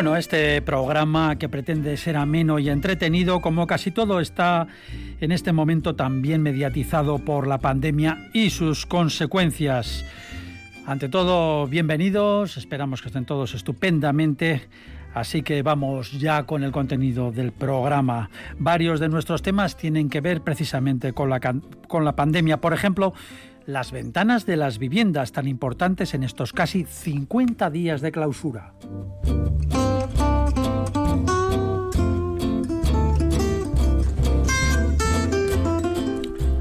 Bueno, este programa que pretende ser ameno y entretenido, como casi todo está en este momento también mediatizado por la pandemia y sus consecuencias. Ante todo, bienvenidos, esperamos que estén todos estupendamente. Así que vamos ya con el contenido del programa. Varios de nuestros temas tienen que ver precisamente con la, con la pandemia. Por ejemplo, las ventanas de las viviendas tan importantes en estos casi 50 días de clausura.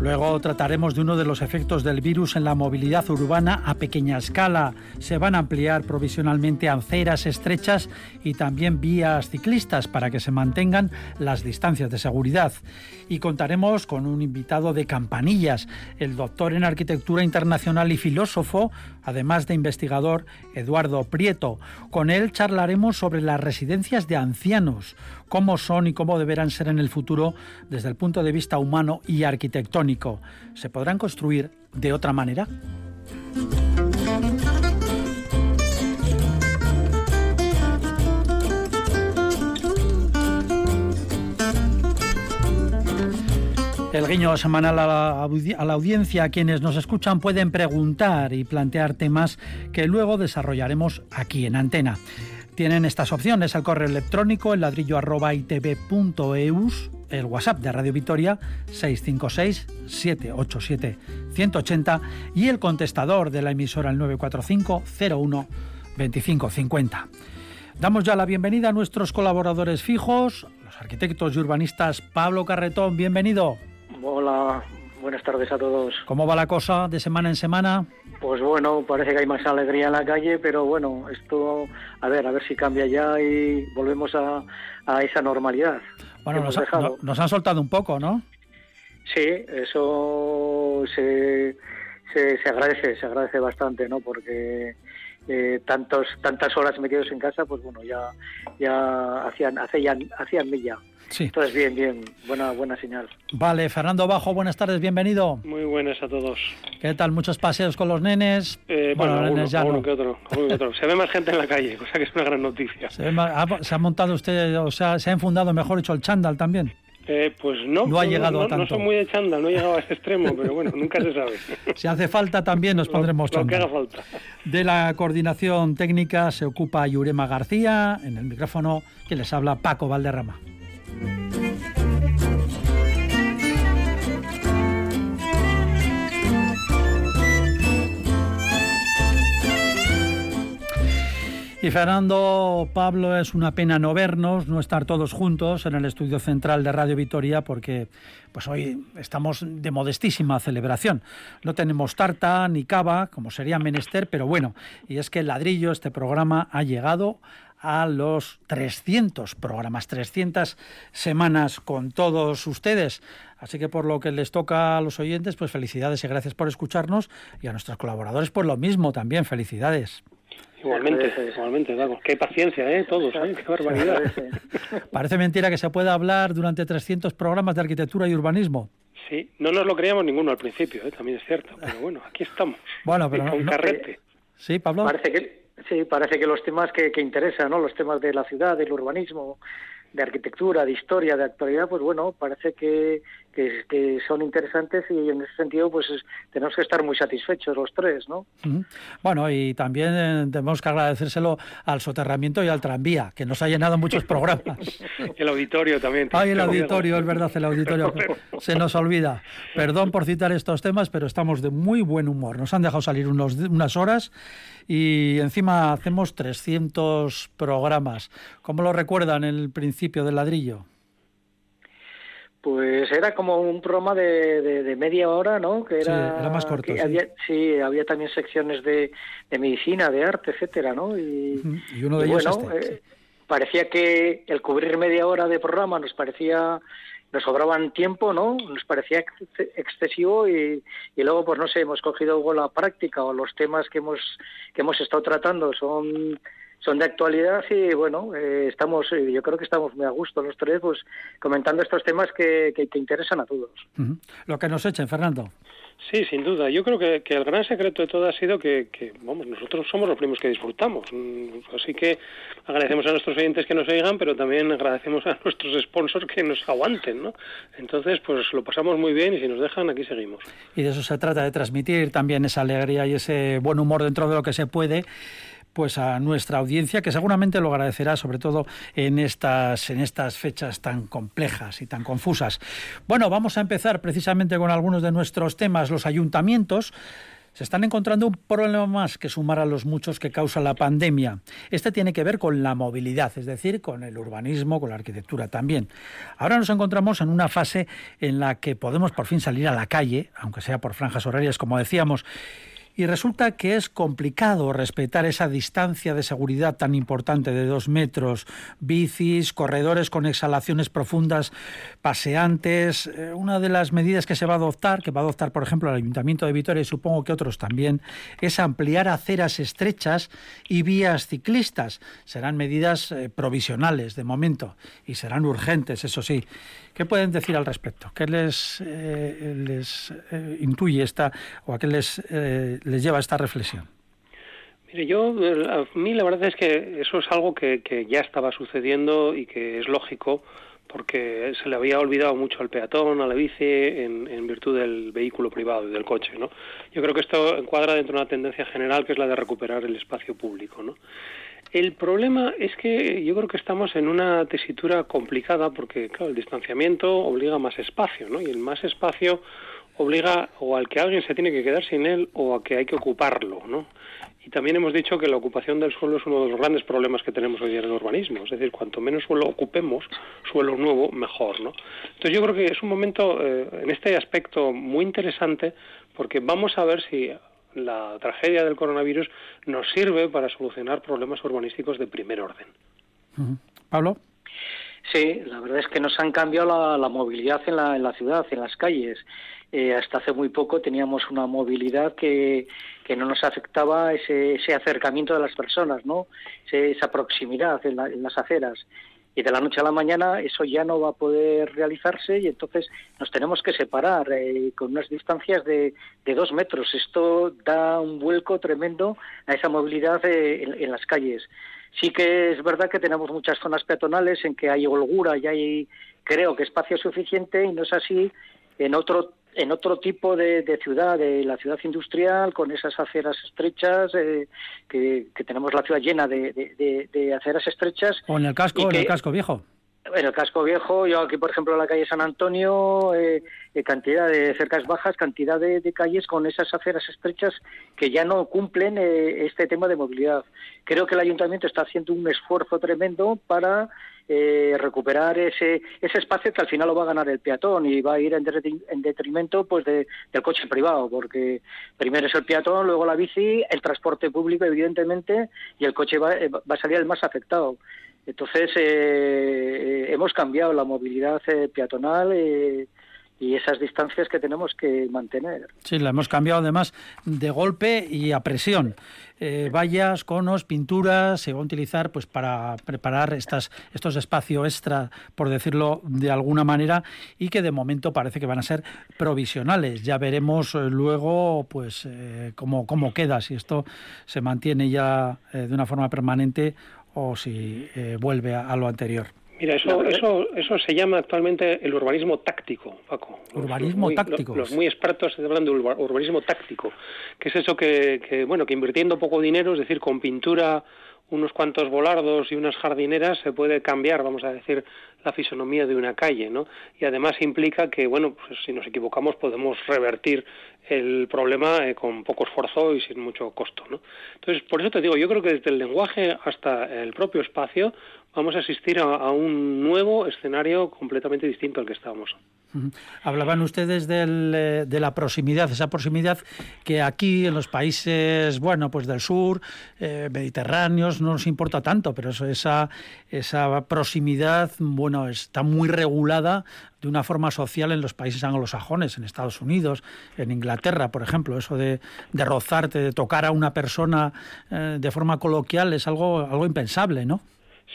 Luego trataremos de uno de los efectos del virus en la movilidad urbana a pequeña escala. Se van a ampliar provisionalmente aceras estrechas y también vías ciclistas para que se mantengan las distancias de seguridad. Y contaremos con un invitado de campanillas, el doctor en arquitectura internacional y filósofo, además de investigador, Eduardo Prieto. Con él charlaremos sobre las residencias de ancianos, cómo son y cómo deberán ser en el futuro desde el punto de vista humano y arquitectónico. ¿Se podrán construir de otra manera? El guiño semanal a la, a audiencia, quienes nos escuchan pueden preguntar y plantear temas que luego desarrollaremos aquí en antena. Tienen estas opciones, el correo electrónico, el ladrillo arroba itv.eus, el WhatsApp de Radio Vitoria 656-787-180 y el contestador de la emisora el 945 01 2550. Damos ya la bienvenida a nuestros colaboradores fijos, los arquitectos y urbanistas. Pablo Carretón, bienvenido. Hola, buenas tardes a todos. ¿Cómo va la cosa de semana en semana? Pues bueno, parece que hay más alegría en la calle, pero bueno, esto, a ver, a ver si cambia ya y volvemos a, esa normalidad. Bueno, nos, han soltado un poco, ¿no? Sí, eso se, se, agradece, se agradece bastante, ¿no? Porque eh, tantos, tantas horas metidos en casa, pues bueno, ya, ya hacían, hacían, hacían milla. Sí. Entonces, bien, bien, buena, buena señal. Vale, Fernando Bajo, buenas tardes, bienvenido. Muy buenas a todos. ¿Qué tal? ¿Muchos paseos con los nenes? Eh, bueno, nenes ya uno que, otro, Se ve más gente en la calle, cosa que es una gran noticia. ¿Se, ha, montado usted, o sea, se ha enfundado, mejor dicho, el chándal también? Eh, pues no, no ha llegado tanto. No soy muy de chándal, no he llegado a ese extremo, pero bueno, nunca se sabe. Si hace falta también nos pondremos chándal. Lo que haga falta. De la coordinación técnica se ocupa Yurema García, en el micrófono que les habla Paco Valderrama. Y Fernando, Pablo, es una pena no vernos, no estar todos juntos en el estudio central de Radio Vitoria, porque pues hoy estamos de modestísima celebración. No tenemos tarta ni cava, como sería menester, pero bueno, y es que el ladrillo, este programa, ha llegado a los 300 programas, 300 semanas con todos ustedes. Así que por lo que les toca a los oyentes, pues felicidades y gracias por escucharnos y a nuestros colaboradores por lo mismo también, felicidades. Igualmente, igualmente, claro. Qué paciencia, ¿eh? Todos, ¿eh? Qué barbaridad. Parece mentira que se pueda hablar durante 300 programas de arquitectura y urbanismo. Sí, no nos lo creíamos ninguno al principio, ¿eh? también es cierto. Pero bueno, aquí estamos. Bueno, pero... Con carrete. Sí, Pablo. Parece que, sí, parece que los temas que, que interesan, ¿no? Los temas de la ciudad, del urbanismo, de arquitectura, de historia, de actualidad, pues bueno, parece que, que, son interesantes y en ese sentido pues tenemos que estar muy satisfechos los tres, ¿no? Bueno, y también eh, tenemos que agradecérselo al soterramiento y al tranvía, que nos ha llenado muchos programas. el auditorio también. Ay, el auditorio, es verdad, el auditorio. Se nos olvida. Perdón por citar estos temas, pero estamos de muy buen humor. Nos han dejado salir unos, unas horas y encima hacemos 300 programas. ¿Cómo lo recuerdan el principio del ladrillo? Pues era como un programa de, media hora, ¿no? Que era, sí, era más corto. sí. Había, sí, había también secciones de, medicina, de arte, etcétera, ¿no? Y, uno de ellos bueno, este, eh, parecía que el cubrir media hora de programa nos parecía nos sobraban tiempo, ¿no? Nos parecía excesivo y, y luego, pues no sé, hemos cogido la práctica o los temas que hemos, que hemos estado tratando son son de actualidad y bueno, eh, estamos, eh, yo creo que estamos muy a gusto los tres, pues comentando estos temas que, que, interesan a todos. Lo que nos echen, Fernando. Sí, sin duda. Yo creo que, el gran secreto de todo ha sido que, vamos, nosotros somos los primos que disfrutamos. Mm, así que agradecemos a nuestros oyentes que nos oigan, pero también agradecemos a nuestros sponsors que nos aguanten, ¿no? Entonces, pues lo pasamos muy bien y si nos dejan, aquí seguimos. Y de eso se trata, de transmitir también esa alegría y ese buen humor dentro de lo que se puede pues a nuestra audiencia que seguramente lo agradecerá sobre todo en estas en estas fechas tan complejas y tan confusas. Bueno, vamos a empezar precisamente con algunos de nuestros temas. Los ayuntamientos se están encontrando un problema más que sumar a los muchos que causa la pandemia. Este tiene que ver con la movilidad, es decir, con el urbanismo, con la arquitectura también. Ahora nos encontramos en una fase en la que podemos por fin salir a la calle, aunque sea por franjas horarias, como decíamos, y resulta que es complicado respetar esa distancia de seguridad tan importante de dos metros, bicis, corredores con exhalaciones profundas, paseantes. Eh, una de las medidas que se va a adoptar, que va a adoptar por ejemplo el Ayuntamiento de Vitoria y supongo que otros también, es ampliar aceras estrechas y vías ciclistas. Serán medidas eh, provisionales de momento y serán urgentes, eso sí. ¿Qué pueden decir al respecto? ¿Qué les, eh, intuye esta o qué les, les lleva esta reflexión? Mire, yo, a mí la verdad es que eso es algo que, que ya estaba sucediendo y que es lógico porque se le había olvidado mucho al peatón, a la bici, en, en, virtud del vehículo privado y del coche, ¿no? Yo creo que esto encuadra dentro de una tendencia general que es la de recuperar el espacio público, ¿no? El problema es que yo creo que estamos en una tesitura complicada porque, claro, el distanciamiento obliga a más espacio, ¿no? Y el más espacio obliga o al que alguien se tiene que quedar sin él o a que hay que ocuparlo, ¿no? Y también hemos dicho que la ocupación del suelo es uno de los grandes problemas que tenemos hoy en el urbanismo. Es decir, cuanto menos suelo ocupemos, suelo nuevo, mejor, ¿no? Entonces yo creo que es un momento, eh, en este aspecto, muy interesante porque vamos a ver si la tragedia del coronavirus nos sirve para solucionar problemas urbanísticos de primer orden. Pablo. Sí, la verdad es que nos han cambiado la, movilidad en la, en la, ciudad, en las calles. Eh, hasta hace muy poco teníamos una movilidad que, que no nos afectaba ese, ese acercamiento de las personas, ¿no? esa proximidad en, en las aceras y de la noche a la mañana eso ya no va a poder realizarse y entonces nos tenemos que separar eh, con unas distancias de, de, dos metros. Esto da un vuelco tremendo a esa movilidad eh, en, las calles. Sí que es verdad que tenemos muchas zonas peatonales en que hay holgura y hay, creo que, espacio suficiente y no es así en otro en otro tipo de, ciudad, de la ciudad industrial, con esas aceras estrechas, eh, que, tenemos la ciudad llena de, aceras estrechas. O en el casco, en el casco viejo. En el casco viejo, yo aquí, por ejemplo, en la calle San Antonio, eh, eh, cantidad de cercas bajas, cantidad de, calles con esas aceras estrechas que ya no cumplen este tema de movilidad. Creo que el ayuntamiento está haciendo un esfuerzo tremendo para eh, recuperar ese, ese espacio que al final lo va a ganar el peatón y va a ir en, detrimento pues del coche privado, porque primero es el peatón, luego la bici, el transporte público evidentemente y el coche va, eh, va a salir el más afectado. Entonces eh, hemos cambiado la movilidad peatonal y esas distancias que tenemos que mantener. Sí, la hemos cambiado además de golpe y a presión. Eh, vallas, conos, pinturas se va a utilizar pues para preparar estas, estos espacios extra, por decirlo de alguna manera, y que de momento parece que van a ser provisionales. Ya veremos eh, luego pues eh, cómo, cómo queda, si esto se mantiene ya de una forma permanente o si vuelve a lo anterior. Mira, eso, eso, eso se llama actualmente el urbanismo táctico, Paco. Urbanismo táctico. Los, muy expertos se hablan de urbanismo táctico, que es eso que, que, bueno, que invirtiendo poco dinero, es decir, con pintura, unos cuantos volardos y unas jardineras, se puede cambiar, vamos a decir, la fisonomía de una calle, ¿no? Y además implica que, bueno, pues si nos equivocamos podemos revertir el problema eh, con poco esfuerzo y sin mucho costo, ¿no? Entonces, por eso te digo, yo creo que desde el lenguaje hasta el propio espacio vamos a asistir a, un nuevo escenario completamente distinto al que estábamos. Hablaban ustedes del, de la proximidad, esa proximidad que aquí en los países, bueno, pues del sur, mediterráneos, no nos importa tanto, pero eso, esa, esa proximidad, bueno, está muy regulada de una forma social en los países anglosajones, en Estados Unidos, en Inglaterra, por ejemplo. Eso de, de rozarte, de tocar a una persona eh, de forma coloquial es algo, algo impensable, ¿no?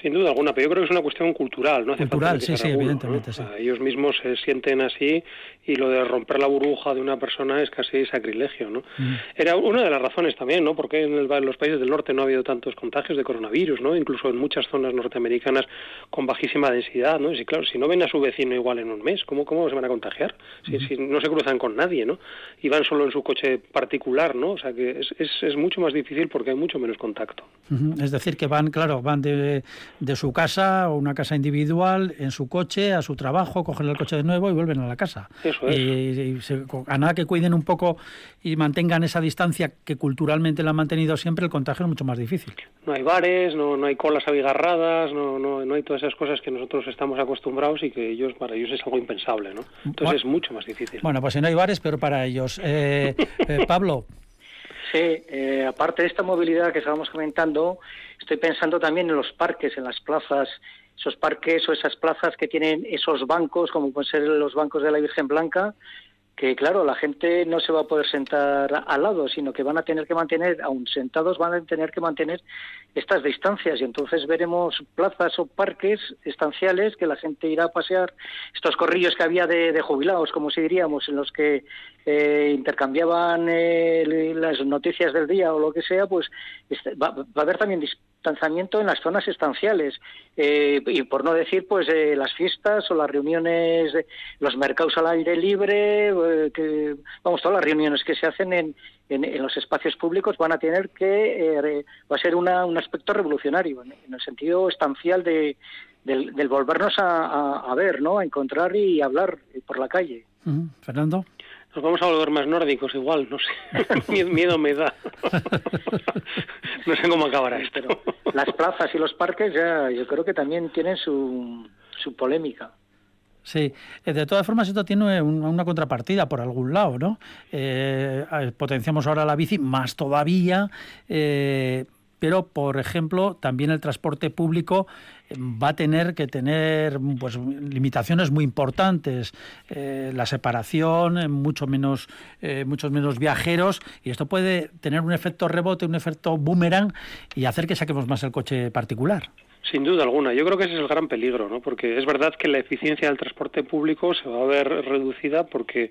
Sin duda alguna, pero yo creo que es una cuestión cultural, ¿no? cultural, sí, sí, evidentemente. Ellos mismos se sienten así y lo de romper la burbuja de una persona es casi sacrilegio, ¿no? Mm. Era una de las razones también, ¿no? Porque en, los países del norte no ha habido tantos contagios de coronavirus, ¿no? Incluso en muchas zonas norteamericanas con bajísima densidad, ¿no? Y claro, si no ven a su vecino igual en un mes, ¿cómo, cómo se van a contagiar? Si, si no se cruzan con nadie, ¿no? Y van solo en su coche particular, ¿no? O sea que es, es, es mucho más difícil porque hay mucho menos contacto. Es decir, que van, claro, van de de su casa o una casa individual en su coche a su trabajo, cogen el coche de nuevo y vuelven a la casa. Eso es. Y, a nada que cuiden un poco y mantengan esa distancia que culturalmente la han mantenido siempre, el contagio es mucho más difícil. No hay bares, no, no hay colas abigarradas, no, no, no hay todas esas cosas que nosotros estamos acostumbrados y que ellos para ellos es algo impensable, ¿no? Entonces es mucho más difícil. Bueno, pues si no hay bares, pero para ellos. Eh, eh, Pablo. Sí, eh, aparte de esta movilidad que estábamos comentando, estoy pensando también en los parques, en las plazas, esos parques o esas plazas que tienen esos bancos, como pueden ser los bancos de la Virgen Blanca, que claro, la gente no se va a poder sentar al lado, sino que van a tener que mantener, aun sentados, van a tener que mantener estas distancias. Y entonces veremos plazas o parques estanciales que la gente irá a pasear, estos corrillos que había de, jubilados, como si diríamos, en los que eh, intercambiaban eh, las noticias del día o lo que sea, pues este, va, va, a haber también distanciamiento en las zonas estanciales eh, y por no decir pues las fiestas o las reuniones, los mercados al aire libre, eh, que, vamos, todas las reuniones que se hacen en, en, los espacios públicos van a tener que, eh, va a ser una, un aspecto revolucionario, en, el sentido estancial de, del, volvernos a, ver, ¿no? A encontrar y hablar por la calle. Fernando. Nos vamos a volver más nórdicos igual, no sé. miedo, me da. no sé cómo acabará esto. las plazas y los parques ya yo creo que también tienen su, su polémica. Sí, eh, de todas formas esto tiene una contrapartida por algún lado, ¿no? Eh, potenciamos ahora la bici más todavía, eh, pero por ejemplo también el transporte público va a tener que tener pues limitaciones muy importantes. La separación mucho menos muchos menos viajeros y esto puede tener un efecto rebote un efecto boomerang y hacer que saquemos más el coche particular. Sin duda alguna, yo creo que ese es el gran peligro, ¿no? Porque es verdad que la eficiencia del transporte público se va a ver reducida porque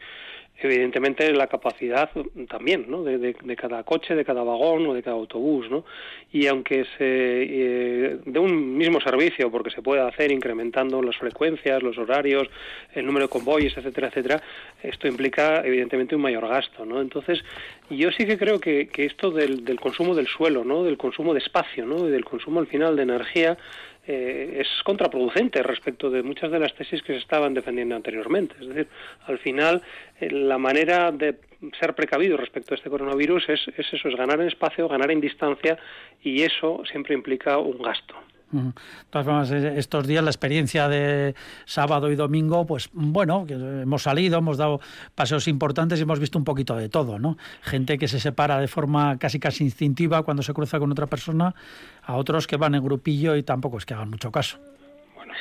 evidentemente la capacidad también ¿no? de, cada coche, de cada vagón o de cada autobús. ¿no? Y aunque se eh, de un mismo servicio, porque se puede hacer incrementando las frecuencias, los horarios, el número de convoyes, etcétera, etcétera, esto implica evidentemente un mayor gasto. ¿no? Entonces, yo sí que creo que, que esto del, del consumo del suelo, ¿no? del consumo de espacio ¿no? y del consumo al final de energía, eh, es contraproducente respecto de muchas de las tesis que se estaban defendiendo anteriormente. Es decir, al final, eh, la manera de ser precavido respecto a este coronavirus es, es eso, es ganar en espacio, ganar en distancia, y eso siempre implica un gasto. De todas formas, estos días la experiencia de sábado y domingo, pues bueno, hemos salido, hemos dado paseos importantes y hemos visto un poquito de todo, ¿no? Gente que se separa de forma casi casi instintiva cuando se cruza con otra persona, a otros que van en grupillo y tampoco es que hagan mucho caso.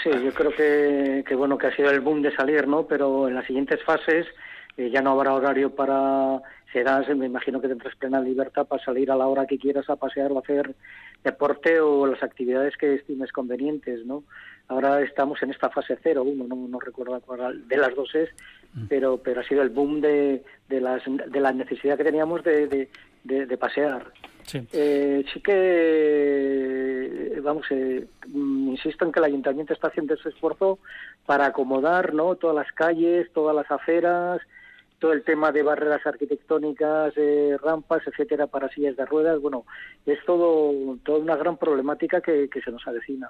Sí, yo creo que, que bueno que ha sido el boom de salir, ¿no? Pero en las siguientes fases eh, ya no habrá horario para serás, me imagino que tendrás plena libertad para salir a la hora que quieras a pasear o hacer deporte o las actividades que estimes convenientes, ¿no? Ahora estamos en esta fase cero, uno, no, no recuerdo cuál de las dos es, mm. pero, pero ha sido el boom de, de, las, de la necesidad que teníamos de, de, pasear. Sí. Eh, sí que, vamos, eh, insisto en que el ayuntamiento está haciendo ese esfuerzo para acomodar ¿no? todas las calles, todas las aceras, todo el tema de barreras arquitectónicas, eh, rampas, etcétera, para sillas de ruedas. Bueno, es todo toda una gran problemática que, se nos avecina.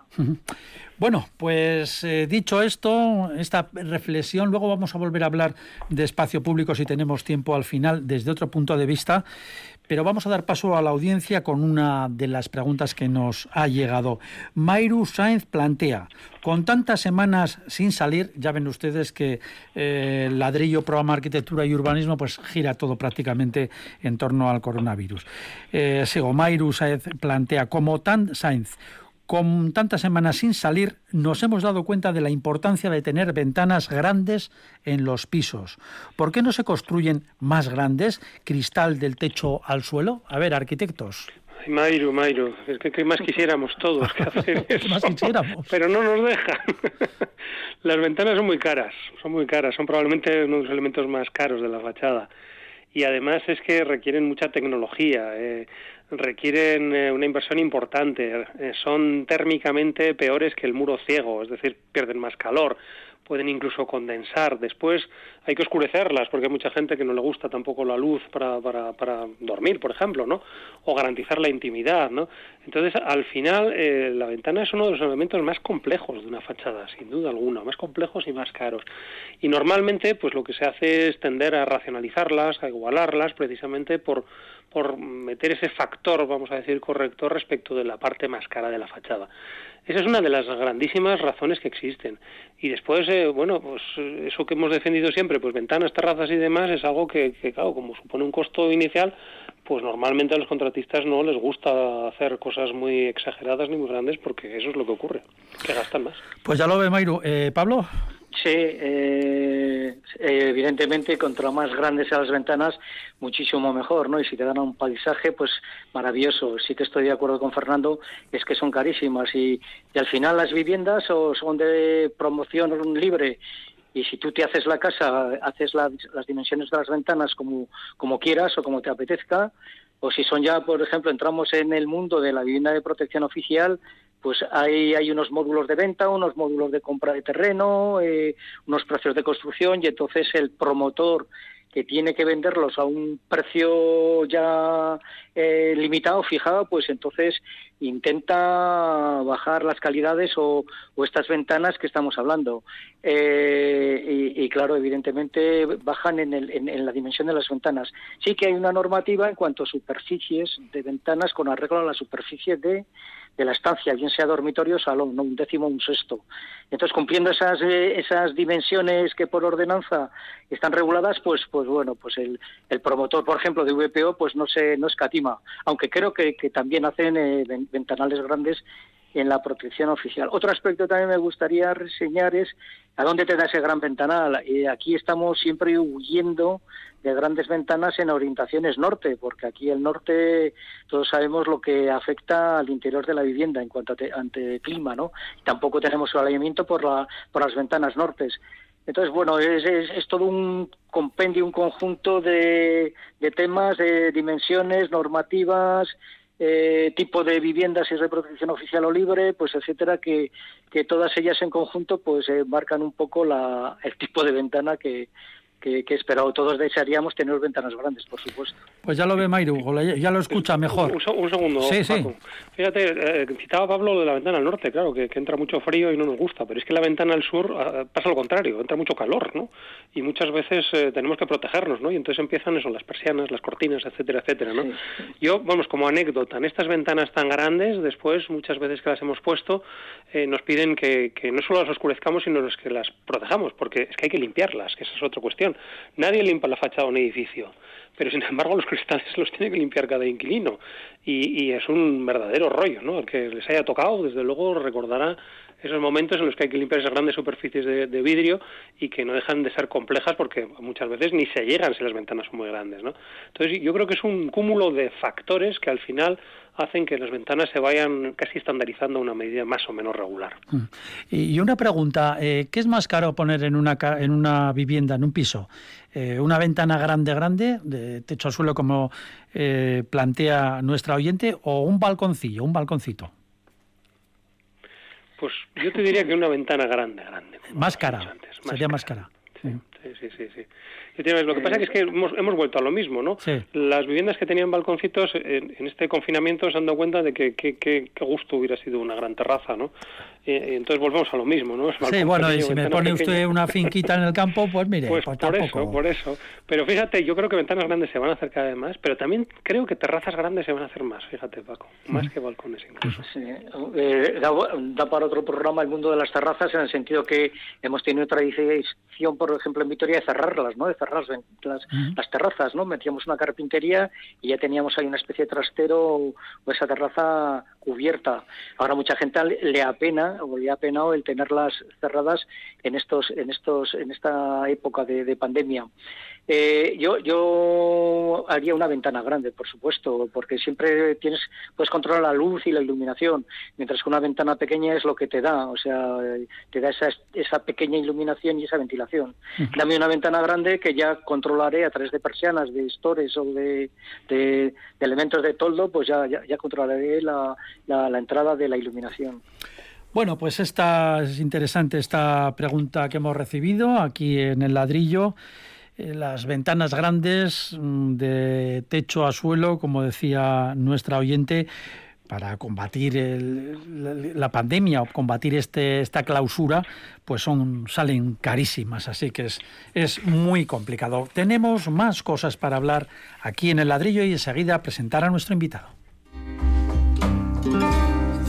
Bueno, pues eh, dicho esto, esta reflexión, luego vamos a volver a hablar de espacio público si tenemos tiempo al final desde otro punto de vista. Pero vamos a dar paso a la audiencia con una de las preguntas que nos ha llegado. Mayru Sainz plantea, con tantas semanas sin salir, ya ven ustedes que eh, ladrillo, programa arquitectura y urbanismo, pues gira todo prácticamente en torno al coronavirus. Eh, Sainz plantea, como tan Sainz, con tantas semanas sin salir, nos hemos dado cuenta de la importancia de tener ventanas grandes en los pisos. ¿Por qué no se construyen más grandes, cristal del techo al suelo? A ver, arquitectos. Mayro, Mayro, es que ¿qué más quisiéramos todos que hacer eso? más quisiéramos. Pero no nos dejan. Las ventanas son muy caras, son muy caras, son probablemente uno de los elementos más caros de la fachada. Y además es que requieren mucha tecnología. Eh, requieren eh, una inversión importante, eh, son térmicamente peores que el muro ciego, es decir, pierden más calor, pueden incluso condensar. Después hay que oscurecerlas porque hay mucha gente que no le gusta tampoco la luz para, para, para dormir, por ejemplo, ¿no? O garantizar la intimidad, ¿no? Entonces, al final, eh, la ventana es uno de los elementos más complejos de una fachada, sin duda alguna, más complejos y más caros. Y normalmente, pues lo que se hace es tender a racionalizarlas, a igualarlas, precisamente por por meter ese factor, vamos a decir, corrector respecto de la parte más cara de la fachada. Esa es una de las grandísimas razones que existen. Y después, eh, bueno, pues eso que hemos defendido siempre, pues ventanas, terrazas y demás, es algo que, que, claro, como supone un costo inicial, pues normalmente a los contratistas no les gusta hacer cosas muy exageradas ni muy grandes porque eso es lo que ocurre, que gastan más. Pues ya lo ve, Mayru. Eh, Pablo. Sí, eh, evidentemente, contra más grandes sean las ventanas, muchísimo mejor, ¿no? Y si te dan un paisaje, pues maravilloso. Sí que estoy de acuerdo con Fernando, es que son carísimas y, y al final las viviendas o son de promoción libre y si tú te haces la casa, haces las dimensiones de las ventanas como, como quieras o como te apetezca, o si son ya, por ejemplo, entramos en el mundo de la vivienda de protección oficial, pues hay, hay unos módulos de venta, unos módulos de compra de terreno, eh, unos precios de construcción y entonces el promotor que tiene que venderlos a un precio ya eh, limitado, fijado, pues entonces intenta bajar las calidades o, estas ventanas que estamos hablando. Eh, y, claro, evidentemente bajan en, el, en, la dimensión de las ventanas. Sí que hay una normativa en cuanto a superficies de ventanas con arreglo a la superficie de de la estancia, bien sea dormitorio o salón, ¿no? un décimo un sexto. Entonces, cumpliendo esas, eh, esas dimensiones que por ordenanza están reguladas, pues, pues bueno, pues el, el promotor, por ejemplo, de VPO, pues no se no escatima, aunque creo que, que también hacen eh, ventanales grandes en la protección oficial. Otro aspecto también me gustaría reseñar es a dónde te da ese gran ventanal. y aquí estamos siempre huyendo de grandes ventanas en orientaciones norte, porque aquí el norte todos sabemos lo que afecta al interior de la vivienda en cuanto a ante clima, ¿no? tampoco tenemos alineamiento por, la, por las ventanas nortes. Entonces, bueno, es, es, todo un compendio, un conjunto de, de temas, de dimensiones, normativas, eh, tipo de viviendas, si es de protección oficial o libre, pues etcétera, que, que todas ellas en conjunto pues eh, marcan un poco la, el tipo de ventana que, que, que esperado. Todos desearíamos tener ventanas grandes, por supuesto. Pues ya lo ve Mayru, ya lo escucha mejor. Un, segundo, sí, Sí. Fíjate, eh, citaba Pablo de la ventana al norte, claro, que, entra mucho frío y no nos gusta, pero es que la ventana al sur ah, pasa lo contrario, entra mucho calor, ¿no? Y muchas veces eh, tenemos que protegernos, ¿no? Y entonces empiezan eso, las persianas, las cortinas, etcétera, etcétera, ¿no? Yo, vamos, como anécdota, en estas ventanas tan grandes, después, muchas veces que las hemos puesto, eh, nos piden que, que no solo las oscurezcamos, sino que las protejamos, porque es que hay que limpiarlas, que esa es otra cuestión. Nadie limpia la fachada de un edificio, pero sin embargo los cristales los tiene que limpiar cada inquilino y, y es un verdadero rollo, ¿no? El que les haya tocado, desde luego, recordará esos momentos en los que hay que limpiar esas grandes superficies de, vidrio y que no dejan de ser complejas porque muchas veces ni se llegan si las ventanas son muy grandes, ¿no? Entonces yo creo que es un cúmulo de factores que al final hacen que las ventanas se vayan casi estandarizando a una medida más o menos regular. Mm. Y una pregunta, eh, ¿qué es más caro poner en una, en una vivienda, en un piso? Eh, ¿Una ventana grande, grande, de techo al suelo como eh, plantea nuestra oyente, o un balconcillo, un balconcito? Pues yo te diría que una ventana grande, grande. Más cara, sería más cara. Sí, sí, sí, sí. Lo que pasa es que hemos, hemos vuelto a lo mismo, ¿no? Las viviendas que tenían balconcitos en, este confinamiento se han dado cuenta de que qué gusto hubiera sido una gran terraza, ¿no? Eh, entonces volvemos a lo mismo, ¿no? sí, bueno, y si me pone usted una finquita en el campo, pues mire, pues, pues por eso, por eso. Pero fíjate, yo creo que ventanas grandes se van a hacer cada vez más, pero también creo que terrazas grandes se van a hacer más, fíjate, Paco, más que balcones incluso. Sí, eh, da, para otro programa el mundo de las terrazas en el sentido que hemos tenido tradición, por ejemplo, en Vitoria, de cerrarlas, ¿no? De cerrar las, las terrazas, ¿no? Metíamos una carpintería y ya teníamos ahí una especie de trastero o esa terraza cubierta. Ahora mucha gente le apena o le ha apenado el tenerlas cerradas en estos en estos en esta época de pandemia. Eh, yo, yo haría una ventana grande, por supuesto, porque siempre tienes, puedes controlar la luz y la iluminación, mientras que una ventana pequeña es lo que te da, o sea, te da esa, esa pequeña iluminación y esa ventilación. Dame una ventana grande que ya controlaré a través de persianas, de stores o de, de, elementos de toldo, pues ya, ya, controlaré la, la, entrada de la iluminación. Bueno, pues esta es interesante esta pregunta que hemos recibido aquí en el ladrillo. Eh, las ventanas grandes mm, de techo a suelo, como decía nuestra oyente, para combatir la, pandemia o combatir este, esta clausura, pues son, salen carísimas, así que es, es muy complicado. Tenemos más cosas para hablar aquí en el ladrillo y enseguida presentar a nuestro invitado.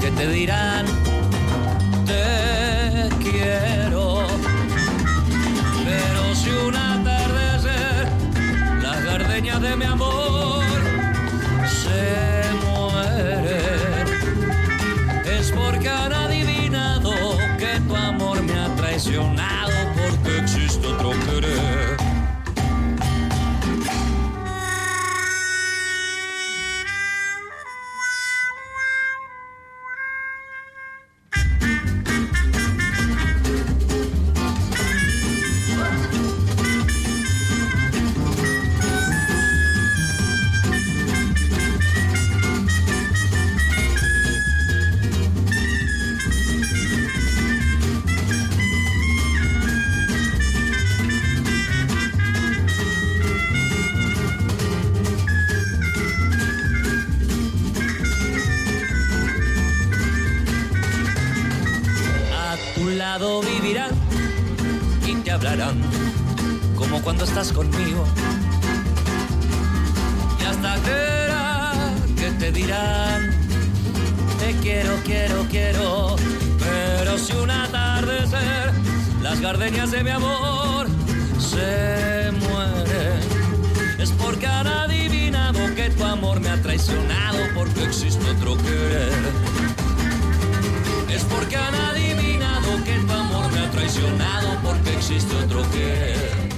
que te dirán te quiero. Pero si una de mi amor se muere. Es porque han adivinado que tu amor me ha traicionado te dirán, te quiero, quiero, quiero, pero si un atardecer las gardenias de mi amor se mueren, es porque han adivinado que tu amor me ha traicionado porque existe otro querer. Es porque han adivinado que tu amor me ha traicionado porque existe otro querer.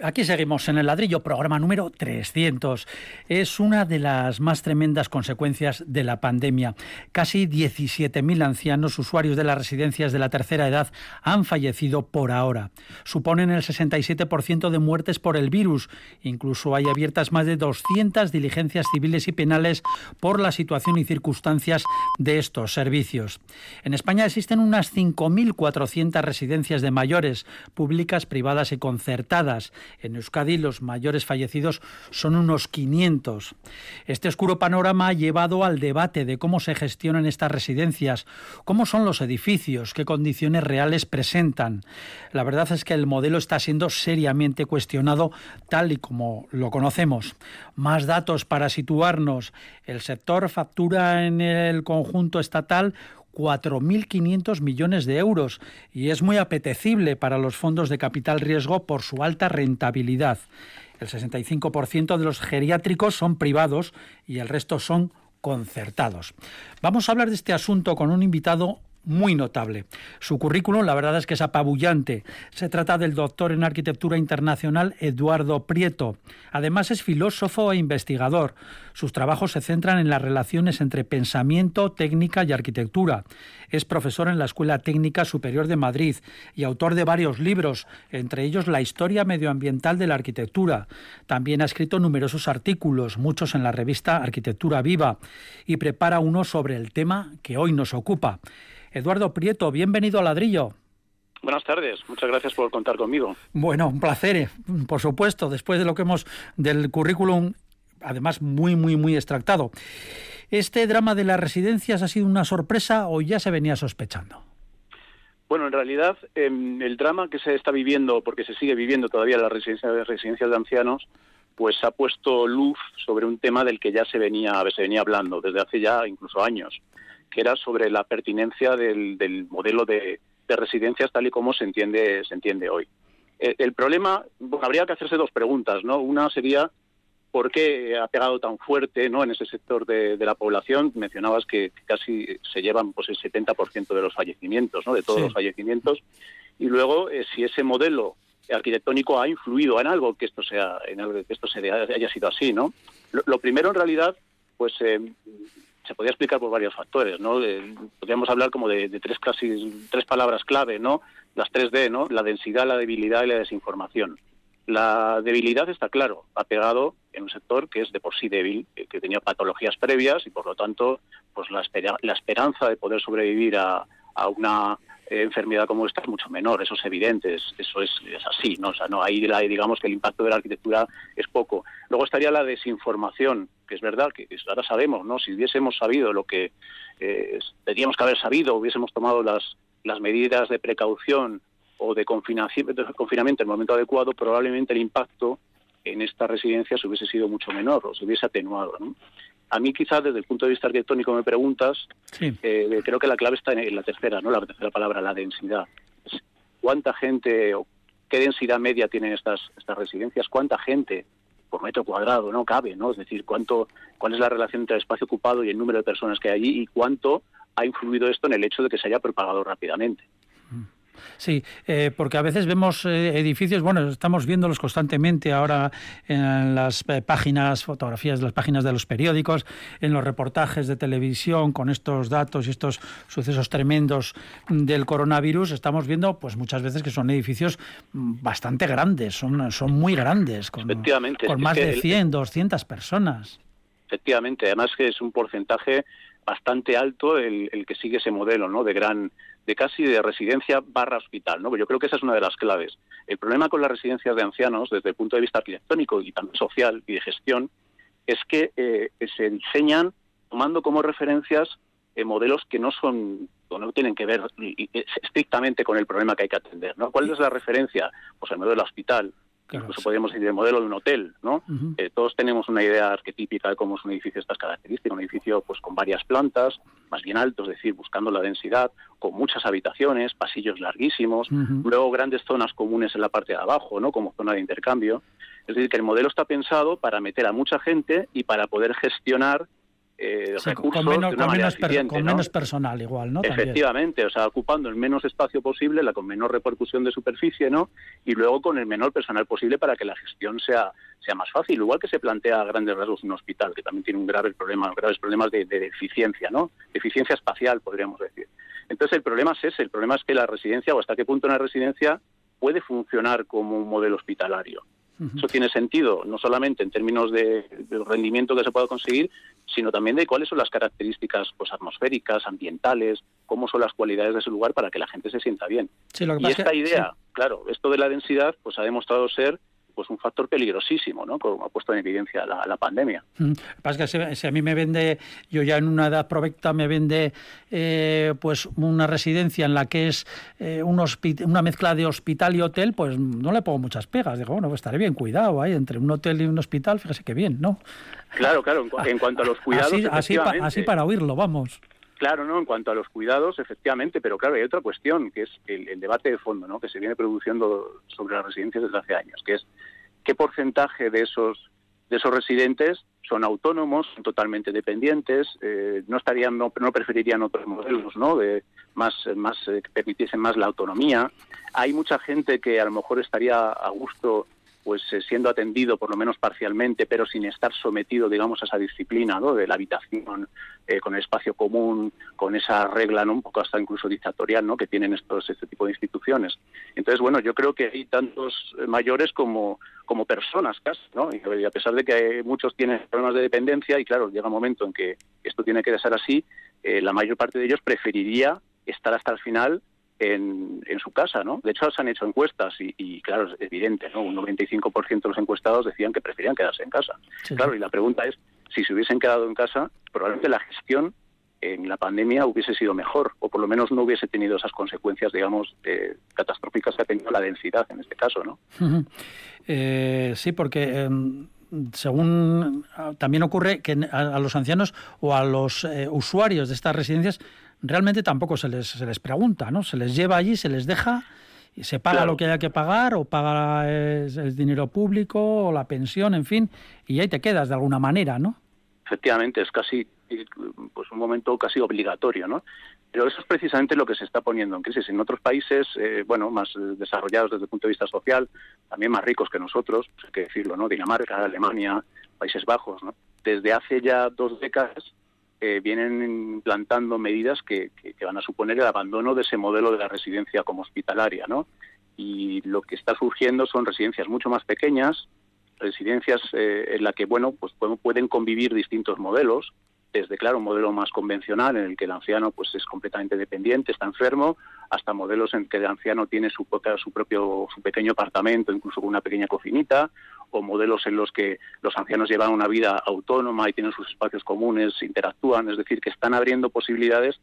Aquí seguimos en el ladrillo, programa número 300. Es una de las más tremendas consecuencias de la pandemia. Casi 17.000 ancianos usuarios de las residencias de la tercera edad han fallecido por ahora. Suponen el 67% de muertes por el virus. Incluso hay abiertas más de 200 diligencias civiles y penales por la situación y circunstancias de estos servicios. En España existen unas 5.400 residencias de mayores, públicas, privadas y concertadas En Euskadi los mayores fallecidos son unos 500. Este oscuro panorama ha llevado al debate de cómo se gestionan estas residencias, cómo son los edificios, qué condiciones reales presentan. La verdad es que el modelo está siendo seriamente cuestionado tal y como lo conocemos. Más datos para situarnos. El sector factura en el conjunto estatal 4.500 millones de euros y es muy apetecible para los fondos de capital riesgo por su alta rentabilidad. El 65% de los geriátricos son privados y el resto son concertados. Vamos a hablar de este asunto con un invitado muy notable. Su currículum, la verdad es que es apabullante. Se trata del doctor en arquitectura internacional Eduardo Prieto. Además es filósofo e investigador. Sus trabajos se centran en las relaciones entre pensamiento, técnica y arquitectura. Es profesor en la Escuela Técnica Superior de Madrid y autor de varios libros, entre ellos La historia medioambiental de la arquitectura. También ha escrito numerosos artículos, muchos en la revista Arquitectura Viva, y prepara uno sobre el tema que hoy nos ocupa. Eduardo Prieto, bienvenido a Ladrillo. Buenas tardes, muchas gracias por contar conmigo. Bueno, un placer, eh, por supuesto, después de lo que hemos del currículum, además muy, muy, muy extractado. ¿Este drama de las residencias ha sido una sorpresa o ya se venía sospechando? Bueno, en realidad em, el drama que se está viviendo, porque se sigue viviendo todavía en las residencias, residencias de ancianos, pues ha puesto luz sobre un tema del que ya se venía, se venía hablando desde hace ya incluso años que era sobre la pertinencia del, modelo de, residencias tal y como se entiende, se entiende hoy. El, problema, bueno, habría que hacerse dos preguntas, ¿no? Una sería por qué ha pegado tan fuerte ¿no? en ese sector de, la población. Mencionabas que casi se llevan pues, el 70% de los fallecimientos, ¿no? de todos los fallecimientos. Y luego, eh, si ese modelo arquitectónico ha influido en algo que esto sea en algo que esto se haya sido así no lo, primero en realidad pues eh, se podría explicar por varios factores, ¿no? podríamos hablar como de, tres, tres palabras clave, ¿no? Las tres D, ¿no? La densidad, la debilidad y la desinformación. La debilidad está claro, ha pegado en un sector que es de por sí débil, que tenía patologías previas y por lo tanto, pues la, la esperanza de poder sobrevivir a, a una eh, enfermedad como esta es mucho menor, eso es evidente, eso es, así, ¿no? O sea, no, ahí digamos que el impacto de la arquitectura es poco. Luego estaría la desinformación, que es verdad, que ahora sabemos, ¿no? Si hubiésemos sabido lo que eh, que haber sabido, hubiésemos tomado las, las medidas de precaución o de confinamiento, de confinamiento en el momento adecuado, probablemente el impacto en estas residencias hubiese sido mucho menor o se hubiese atenuado. ¿no? A mí quizás desde el punto de vista arquitectónico me preguntas, eh, creo que la clave está en la tercera, no la tercera palabra, la densidad. ¿Cuánta gente o qué densidad media tienen estas, estas residencias? ¿Cuánta gente por metro cuadrado no cabe? ¿no? Es decir, cuánto, cuál es la relación entre el espacio ocupado y el número de personas que hay allí y cuánto ha influido esto en el hecho de que se haya propagado rápidamente. Sí, eh, porque a veces vemos eh, edificios, bueno, estamos viéndolos constantemente ahora en las eh, páginas, fotografías de las páginas de los periódicos, en los reportajes de televisión con estos datos y estos sucesos tremendos del coronavirus, estamos viendo pues muchas veces que son edificios bastante grandes, son, son muy grandes, con, con más de 100, 200 personas. Efectivamente, además que es un porcentaje bastante alto el, el, que sigue ese modelo ¿no? de gran de casi de residencia barra hospital. ¿no? Yo creo que esa es una de las claves. El problema con las residencias de ancianos, desde el punto de vista arquitectónico y también social y de gestión, es que eh, se diseñan tomando como referencias eh, modelos que no son no tienen que ver estrictamente con el problema que hay que atender. ¿no? ¿Cuál es la referencia? Pues el modelo hospital, Incluso podríamos decir el modelo de un hotel, ¿no? Eh, todos tenemos una idea arquetípica de cómo es un edificio de estas características, un edificio pues con varias plantas, más bien alto, es decir, buscando la densidad, con muchas habitaciones, pasillos larguísimos, luego grandes zonas comunes en la parte de abajo, ¿no? Como zona de intercambio. Es decir, que el modelo está pensado para meter a mucha gente y para poder gestionar eh, recursos con menos, con menos, personal igual, ¿no? Efectivamente, o sea, ocupando el menos espacio posible, la con menor repercusión de superficie, ¿no? Y luego con el menor personal posible para que la gestión sea sea más fácil, igual que se plantea a grandes rasgos un hospital, que también tiene un grave problema, graves problemas de, de eficiencia, ¿no? eficiencia espacial, podríamos decir. Entonces el problema es ese, el problema es que la residencia o hasta qué punto una residencia puede funcionar como un modelo hospitalario. Eso tiene sentido, no solamente en términos de, rendimiento que se pueda conseguir, sino también de cuáles son las características pues, atmosféricas, ambientales, cómo son las cualidades de ese lugar para que la gente se sienta bien. y esta idea, claro, esto de la densidad, pues ha demostrado ser pues un factor peligrosísimo, ¿no? Como ha puesto en evidencia la, pandemia. Mm. Pasa que si, a mí me vende, yo ya en una edad provecta me vende eh, pues una residencia en la que es eh, un una mezcla de hospital y hotel, pues no le pongo muchas pegas. Digo, bueno, pues estaré bien cuidado ahí entre un hotel y un hospital, fíjese que bien, ¿no? Claro, claro, en, cuanto a los cuidados. Así, así para oírlo, vamos. Claro, ¿no? En cuanto a los cuidados, efectivamente, pero claro, hay otra cuestión, que es el, debate de fondo, ¿no? Que se viene produciendo sobre las residencias desde hace años, que es qué porcentaje de esos de esos residentes son autónomos, son totalmente dependientes, eh, no estarían, no, no, preferirían otros modelos, ¿no? De más, más eh, que permitiesen más la autonomía. Hay mucha gente que a lo mejor estaría a gusto pues eh, siendo atendido por lo menos parcialmente, pero sin estar sometido, digamos, a esa disciplina ¿no? de la habitación, eh, con el espacio común, con esa regla, ¿no? un poco hasta incluso dictatorial, ¿no? que tienen estos este tipo de instituciones. Entonces, bueno, yo creo que hay tantos eh, mayores como, como personas casi, ¿no? Y a pesar de que muchos tienen problemas de dependencia, y claro, llega un momento en que esto tiene que ser así, la mayor parte de ellos preferiría estar hasta el final en, en, su casa, ¿no? De hecho, se han hecho encuestas y, claro, es evidente, ¿no? Un 95% de los encuestados decían que preferían quedarse en casa. Claro, y la pregunta es, si se hubiesen quedado en casa, probablemente la gestión en la pandemia hubiese sido mejor, o por lo menos no hubiese tenido esas consecuencias, digamos, eh, catastróficas que ha tenido la densidad en este caso, ¿no? Eh, sí, porque... Em, según ah, también ocurre que a, los ancianos o a los eh, usuarios de estas residencias realmente tampoco se les, se les pregunta, ¿no? Se les lleva allí, se les deja y se paga lo que haya que pagar o paga el, dinero público o la pensión, en fin, y ahí te quedas de alguna manera, ¿no? Efectivamente, es casi pues un momento casi obligatorio, ¿no? Pero eso es precisamente lo que se está poniendo en crisis. En otros países, eh, bueno, más desarrollados desde el punto de vista social, también más ricos que nosotros, pues hay que decirlo, ¿no? Dinamarca, Alemania, Países Bajos, ¿no? Desde hace ya dos décadas eh, vienen implantando medidas que, van a suponer el abandono de ese modelo de la residencia como hospitalaria, ¿no? Y lo que está surgiendo son residencias mucho más pequeñas, residencias eh, en la que, bueno, pues pueden convivir distintos modelos, desde claro un modelo más convencional en el que el anciano pues es completamente dependiente, está enfermo, hasta modelos en que el anciano tiene su propio, su propio su pequeño apartamento, incluso con una pequeña cocinita, o modelos en los que los ancianos llevan una vida autónoma y tienen sus espacios comunes, interactúan, es decir, que están abriendo posibilidades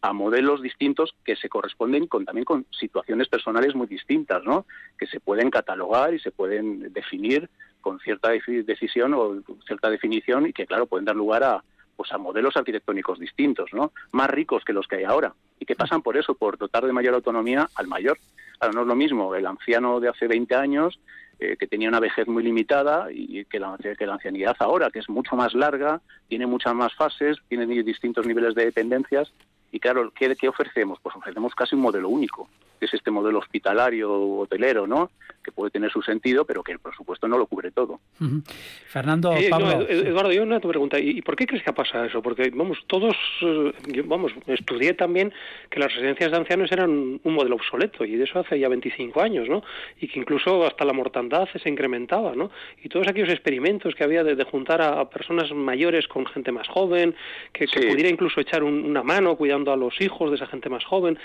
a modelos distintos que se corresponden con también con situaciones personales muy distintas, ¿no? Que se pueden catalogar y se pueden definir con cierta decisión o cierta definición y que claro pueden dar lugar a pues a modelos arquitectónicos distintos, ¿no? Más ricos que los que hay ahora y que pasan por eso, por dotar de mayor autonomía al mayor. Ahora no es lo mismo el anciano de hace 20 años eh, que tenía una vejez muy limitada y que la, que la ancianidad ahora, que es mucho más larga, tiene muchas más fases, tiene distintos niveles de dependencias. Y claro, ¿qué, ¿qué ofrecemos? Pues ofrecemos casi un modelo único que es este modelo hospitalario hotelero, ¿no? Que puede tener su sentido, pero que por supuesto no lo cubre todo. Fernando, Pablo. Eduardo, yo una pregunta. ¿Y por qué crees que ha pasado eso? Porque, vamos, todos, eh, vamos, estudié también que las residencias de ancianos eran un modelo obsoleto y de eso hace ya 25 años, ¿no? Y que incluso hasta la mortandad se incrementaba, ¿no? Y todos aquellos experimentos que había de, juntar a, personas mayores con gente más joven, que, pudiera incluso echar una mano cuidando a los hijos de esa gente más joven.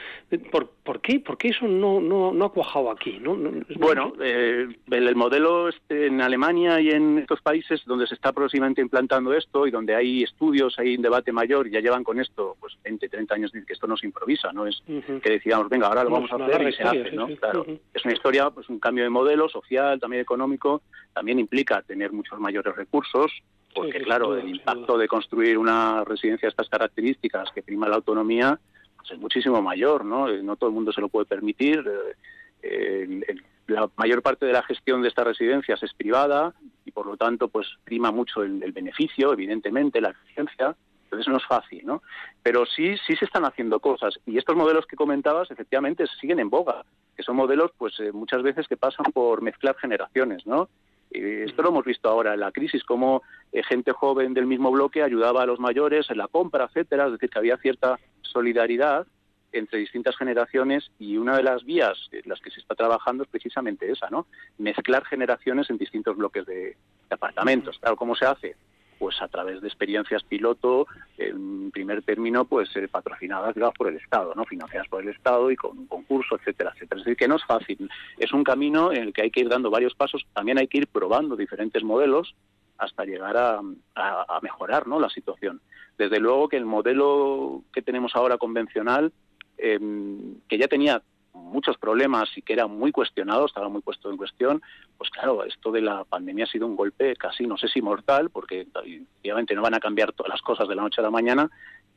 ¿Por, por qué? ¿Por qué eso no, no, no ha cuajado aquí? ¿no? bueno, eh, el, modelo este, en Alemania y en estos países donde se está próximamente implantando esto y donde hay estudios, hay un debate mayor, ya llevan con esto pues 20, 30 años que esto no se improvisa, no es que decíamos, venga, ahora lo vamos a hacer y se hace, ¿no? claro, es una historia, pues un cambio de modelo social, también económico, también implica tener muchos mayores recursos, porque claro, el impacto de construir una residencia de estas características que prima la autonomía pues es muchísimo mayor, ¿no? Eh, no todo el mundo se lo puede permitir. Eh, la mayor parte de la gestión de estas residencias es privada y por lo tanto pues prima mucho el, beneficio, evidentemente, la eficiencia. Entonces no es fácil, ¿no? Pero sí, sí se están haciendo cosas y estos modelos que comentabas efectivamente siguen en boga, que son modelos pues eh, muchas veces que pasan por mezclar generaciones, ¿no? esto lo hemos visto ahora en la crisis, como gente joven del mismo bloque ayudaba a los mayores en la compra, etcétera, es decir, que había cierta solidaridad entre distintas generaciones y una de las vías en las que se está trabajando es precisamente esa, ¿no? Mezclar generaciones en distintos bloques de, apartamentos. Claro, ¿cómo se hace? pues a través de experiencias piloto, en primer término, pues eh, patrocinadas por el Estado, ¿no? Financiadas por el Estado y con un concurso, etcétera, etcétera. Es decir, que no es fácil. Es un camino en el que hay que ir dando varios pasos. También hay que ir probando diferentes modelos hasta llegar a, mejorar ¿no? la situación. Desde luego que el modelo que tenemos ahora convencional, em, que ya tenía muchos problemas y que era muy cuestionado, estaba muy puesto en cuestión, pues claro, esto de la pandemia ha sido un golpe casi, no sé si mortal, porque obviamente no van a cambiar todas las cosas de la noche a la mañana,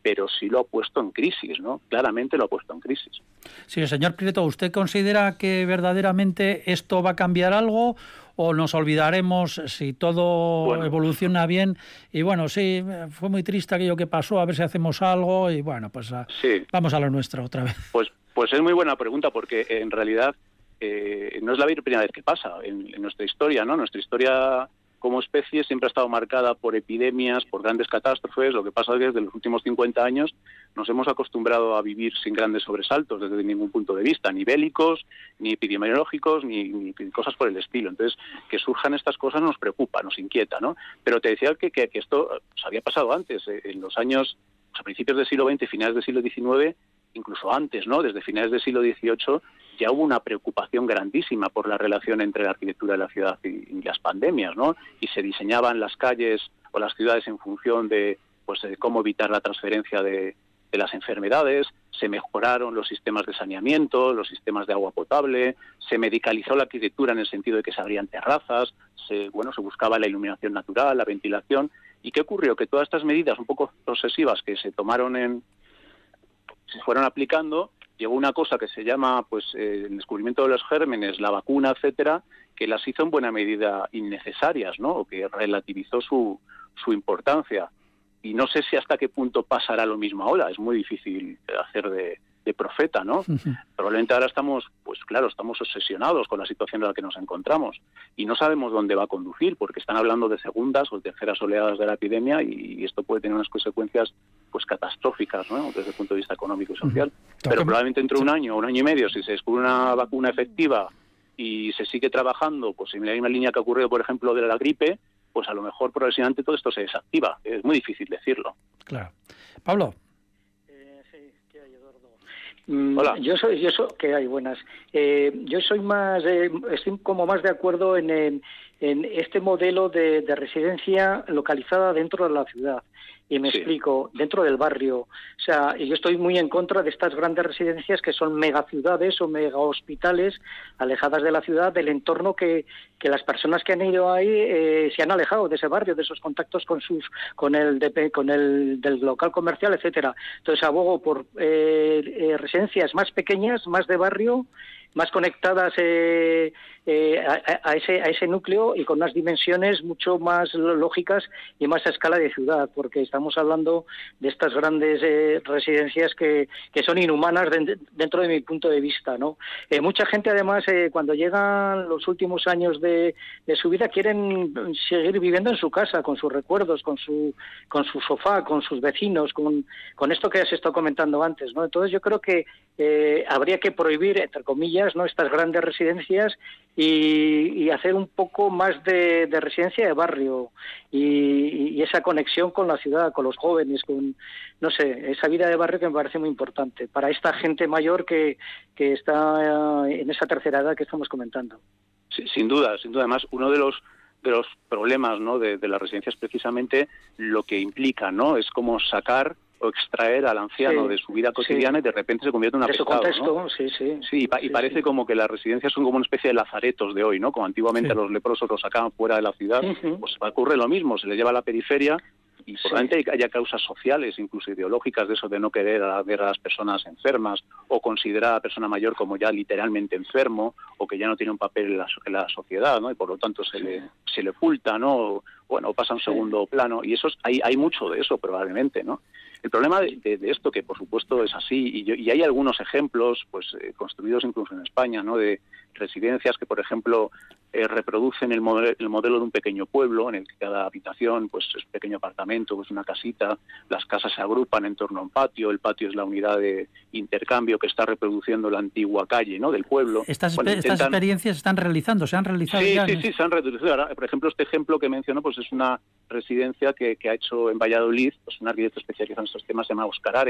pero sí lo ha puesto en crisis, ¿no? Claramente lo ha puesto en crisis. Sí, señor Prieto, ¿usted considera que verdaderamente esto va a cambiar algo o nos olvidaremos si todo evoluciona bien y bueno, sí, fue muy triste aquello que pasó, a ver si hacemos algo y bueno, pues vamos a lo nuestro otra vez. Pues, pues es muy buena pregunta porque en realidad eh, no es la primera vez que pasa en, en nuestra historia, ¿no? Nuestra historia como especie siempre ha estado marcada por epidemias, por grandes catástrofes. Lo que pasa es que desde los últimos 50 años nos hemos acostumbrado a vivir sin grandes sobresaltos desde ningún punto de vista, ni bélicos, ni epidemiológicos, ni, cosas por el estilo. Entonces, que surjan estas cosas nos preocupa, nos inquieta, ¿no? Pero te decía que, esto pues, había pasado antes, eh, en los años, pues, a principios del siglo XX finales del siglo XIX, incluso antes, ¿no? Desde finales del siglo XVIII ya hubo una preocupación grandísima por la relación entre la arquitectura de la ciudad y, las pandemias, ¿no? Y se diseñaban las calles o las ciudades en función de, pues, de cómo evitar la transferencia de, las enfermedades, se mejoraron los sistemas de saneamiento, los sistemas de agua potable, se medicalizó la arquitectura en el sentido de que se abrían terrazas, se, bueno, se buscaba la iluminación natural, la ventilación. ¿Y qué ocurrió? Que todas estas medidas un poco obsesivas que se tomaron en, se fueron aplicando, llegó una cosa que se llama pues eh, el descubrimiento de los gérmenes, la vacuna, etcétera, que las hizo en buena medida innecesarias, ¿no? O que relativizó su, su importancia. Y no sé si hasta qué punto pasará lo mismo ahora. Es muy difícil hacer de, de profeta, ¿no? Probablemente ahora estamos, pues claro, estamos obsesionados con la situación en la que nos encontramos y no sabemos dónde va a conducir porque están hablando de segundas o terceras oleadas de la epidemia y esto puede tener unas consecuencias pues catastróficas, ¿no? Desde el punto de vista económico y social. Pero probablemente entre un año un año y medio, si se descubre una vacuna efectiva y se sigue trabajando, pues en la misma línea que ha ocurrido, por ejemplo, de la gripe, pues a lo mejor progresivamente todo esto se desactiva. Es muy difícil decirlo. Claro. Pablo. Mm, Hola. Yo soy, yo soy, que hay buenas. Eh, yo soy más, eh, estoy como más de acuerdo en, en, este modelo de, de, residencia localizada dentro de la ciudad. Y me explico, dentro del barrio. O sea, yo estoy muy en contra de estas grandes residencias que son megaciudades o mega hospitales alejadas de la ciudad, del entorno que, que las personas que han ido ahí eh, se han alejado de ese barrio, de esos contactos con sus, con el, con el del local comercial, etcétera. Entonces abogo por eh, eh, residencias más pequeñas, más de barrio, más conectadas eh, eh, a, ese, a ese núcleo y con unas dimensiones mucho más lógicas y más a escala de ciudad, porque estamos hablando de estas grandes eh, residencias que, son inhumanas dentro de mi punto de vista. ¿no? Eh, mucha gente, además, cuando llegan los últimos años de, de, su vida, quieren seguir viviendo en su casa, con sus recuerdos, con su, con su sofá, con sus vecinos, con, con esto que has estado comentando antes. ¿no? Entonces, yo creo que habría que prohibir, entre comillas, no estas grandes residencias y, hacer un poco más de, residencia de barrio y, esa conexión con la ciudad, con los jóvenes, con, no sé, esa vida de barrio que me parece muy importante para esta gente mayor que, que está en esa tercera edad que estamos comentando. sin duda, sin duda. Además, uno de los de los problemas ¿no? de, de las residencias precisamente lo que implica no es como sacar o extraer al anciano de su vida cotidiana y de repente se convierte en un apestado, sí, sí. Sí, y, parece como que las residencias son como una especie de lazaretos de hoy, ¿no? Como antiguamente los leprosos los sacaban fuera de la ciudad, pues ocurre lo mismo, se les lleva a la periferia y probablemente haya causas sociales, incluso ideológicas, de eso de no querer a ver a las personas enfermas o considerar a la persona mayor como ya literalmente enfermo o que ya no tiene un papel en la, en la sociedad, ¿no? Y por lo tanto se le se le oculta, ¿no? bueno, pasa a un segundo plano y eso hay hay mucho de eso probablemente, ¿no? El problema de, esto, que por supuesto es así, y, hay algunos ejemplos, pues eh, construidos incluso en España, ¿no? De residencias que, por ejemplo, eh, reproducen el modelo, el modelo de un pequeño pueblo en el que cada habitación pues es un pequeño apartamento, pues una casita, las casas se agrupan en torno a un patio, el patio es la unidad de intercambio que está reproduciendo la antigua calle ¿no? del pueblo. Estas, estas experiencias están realizando, se han realizado sí, ya. Sí, sí, se han realizado. por ejemplo, este ejemplo que menciono pues es una residencia que, que ha hecho en Valladolid, pues un arquitecto especializado en estos temas se llama Oscar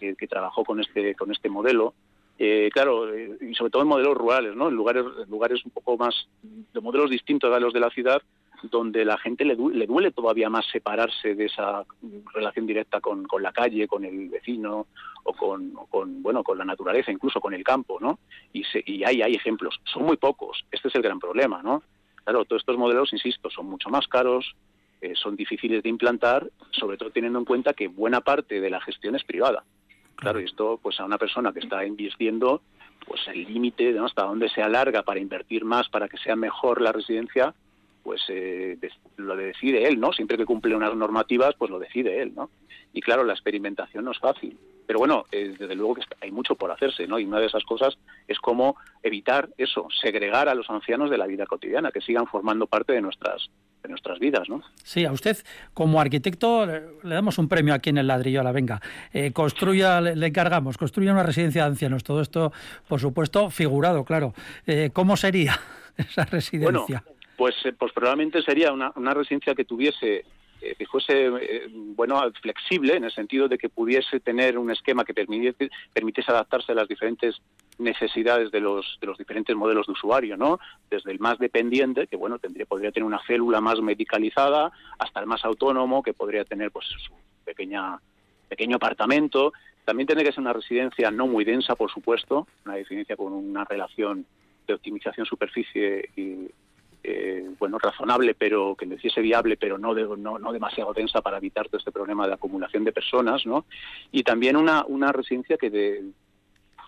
que, trabajó con este, con este modelo eh, claro, eh, y sobre todo en modelos rurales, ¿no? En lugares, lugares un poco más, de modelos distintos a los de la ciudad, donde la gente le, le duele todavía más separarse de esa relación directa con, con la calle, con el vecino o con, con, bueno, con la naturaleza, incluso con el campo, ¿no? Y, se, y hay, hay ejemplos, son muy pocos, este es el gran problema, ¿no? Claro, todos estos modelos, insisto, son mucho más caros, eh, son difíciles de implantar, sobre todo teniendo en cuenta que buena parte de la gestión es privada. Claro, y esto, pues a una persona que está invirtiendo, pues el límite, ¿no? hasta dónde se alarga para invertir más, para que sea mejor la residencia, pues eh, lo decide él, ¿no? Siempre que cumple unas normativas, pues lo decide él, ¿no? Y claro, la experimentación no es fácil. Pero bueno, eh, desde luego que hay mucho por hacerse, ¿no? Y una de esas cosas es cómo evitar eso, segregar a los ancianos de la vida cotidiana, que sigan formando parte de nuestras de nuestras vidas, ¿no? Sí, a usted como arquitecto le damos un premio aquí en el ladrillo a la venga. Eh, construya, le, encargamos, construya una residencia de ancianos. Todo esto, por supuesto, figurado, claro. Eh, ¿Cómo sería esa residencia? Bueno, pues, eh, pues probablemente sería una, una residencia que tuviese eh, que fuese eh, bueno flexible en el sentido de que pudiese tener un esquema que permitiese, permitiese adaptarse a las diferentes necesidades de los de los diferentes modelos de usuario, ¿no? Desde el más dependiente, que bueno, tendría podría tener una célula más medicalizada, hasta el más autónomo, que podría tener pues su pequeña pequeño apartamento. También tiene que ser una residencia no muy densa, por supuesto, una residencia con una relación de optimización superficie y, eh, bueno, razonable, pero que le hiciese viable, pero no, no, no, demasiado densa para evitar todo este problema de acumulación de personas, ¿no? Y también una, una residencia que, de,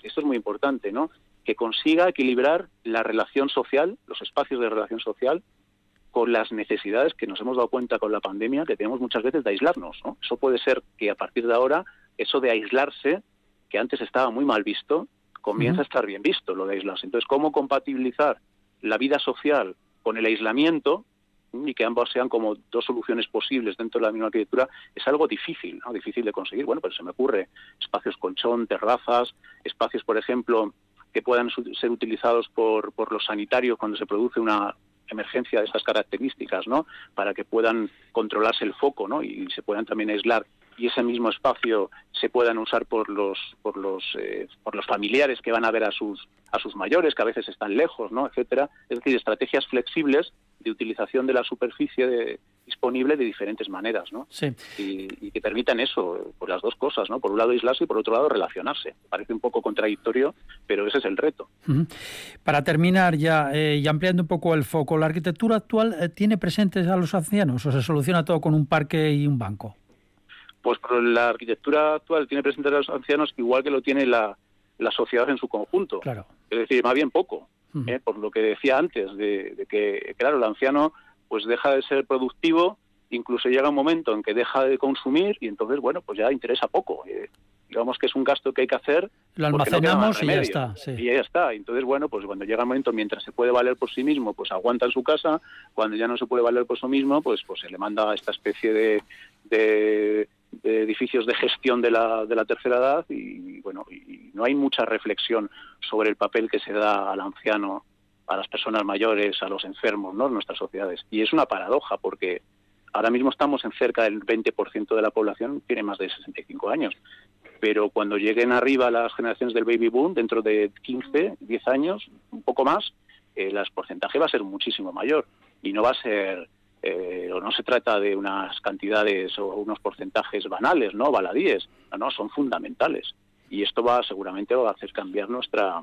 esto es muy importante, ¿no? Que consiga equilibrar la relación social, los espacios de relación social, con las necesidades que nos hemos dado cuenta con la pandemia, que tenemos muchas veces de aislarnos, ¿no? Eso puede ser que a partir de ahora, eso de aislarse, que antes estaba muy mal visto, comienza a estar bien visto, lo de aislarse. Entonces, ¿cómo compatibilizar la vida social con el aislamiento y que ambos sean como dos soluciones posibles dentro de la misma arquitectura es algo difícil, ¿no? difícil de conseguir. Bueno, pero se me ocurre espacios colchón, terrazas, espacios, por ejemplo, que puedan ser utilizados por, por los sanitarios cuando se produce una emergencia de estas características, ¿no? Para que puedan controlarse el foco, ¿no? Y se puedan también aislar y ese mismo espacio se puedan usar por los por los eh, por los familiares que van a ver a sus a sus mayores que a veces están lejos no etcétera. Es decir estrategias flexibles de utilización de la superficie disponible de diferentes maneras no sí. y, que permitan eso por las dos cosas no por un lado aislarse y por otro lado relacionarse. Parece un poco contradictorio pero ese es el reto. Para terminar ya eh, y ampliando un poco el foco la arquitectura actual eh, tiene presentes a los ancianos o se soluciona todo con un parque y un banco pues la arquitectura actual tiene presente a los ancianos igual que lo tiene la, la sociedad en su conjunto. Claro. Es decir, más bien poco. ¿eh? Por lo que decía antes, de, que, claro, el anciano pues deja de ser productivo, incluso llega un momento en que deja de consumir y entonces, bueno, pues ya interesa poco. Eh, digamos que es un gasto que hay que hacer. Lo almacenamos y ya está. Y ya está. Entonces, bueno, pues cuando llega el momento, mientras se puede valer por sí mismo, pues aguanta en su casa. Cuando ya no se puede valer por sí mismo, pues, pues se le manda esta especie de, de de edificios de gestión de la, de la tercera edad y bueno y no hay mucha reflexión sobre el papel que se da al anciano a las personas mayores a los enfermos ¿no? en nuestras sociedades. Y es una paradoja porque ahora mismo estamos en cerca del 20% de la población tiene más de 65 años. Pero cuando lleguen arriba las generaciones del baby boom dentro de 15 10 años un poco más el porcentaje va a ser muchísimo mayor. Y no va a ser eh, o no se trata de unas cantidades o unos porcentajes banales, ¿no? Baladíes, no, no, son fundamentales. Y esto va seguramente va a hacer cambiar nuestra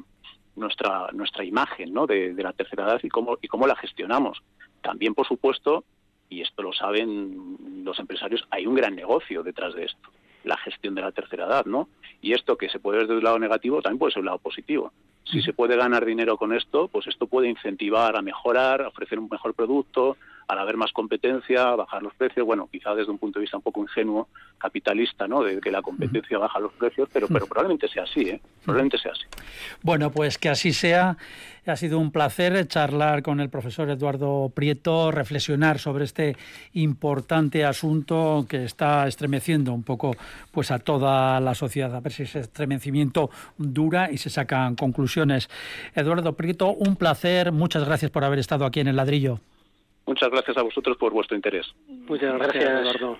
nuestra nuestra imagen, ¿no? De, la tercera edad y cómo y cómo la gestionamos. También, por supuesto, y esto lo saben los empresarios, hay un gran negocio detrás de esto, la gestión de la tercera edad, ¿no? Y esto que se puede ver desde un lado negativo también puede ser un lado positivo. Si se puede ganar dinero con esto, pues esto puede incentivar a mejorar, a ofrecer un mejor producto, al haber más competencia, bajar los precios, bueno, quizá desde un punto de vista un poco ingenuo, capitalista, ¿no? De que la competencia baja los precios, pero, probablemente sea así, ¿eh? Probablemente sea así. Bueno, pues que así sea. Ha sido un placer charlar con el profesor Eduardo Prieto, reflexionar sobre este importante asunto que está estremeciendo un poco pues a toda la sociedad. A ver si ese estremecimiento dura y se sacan conclusiones. Eduardo Prieto, un placer. Muchas gracias por haber estado aquí en el ladrillo. Muchas gracias a vosotros por vuestro interés. Muchas gracias, Eduardo.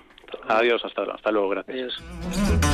Adiós, hasta, hasta luego, gracias. El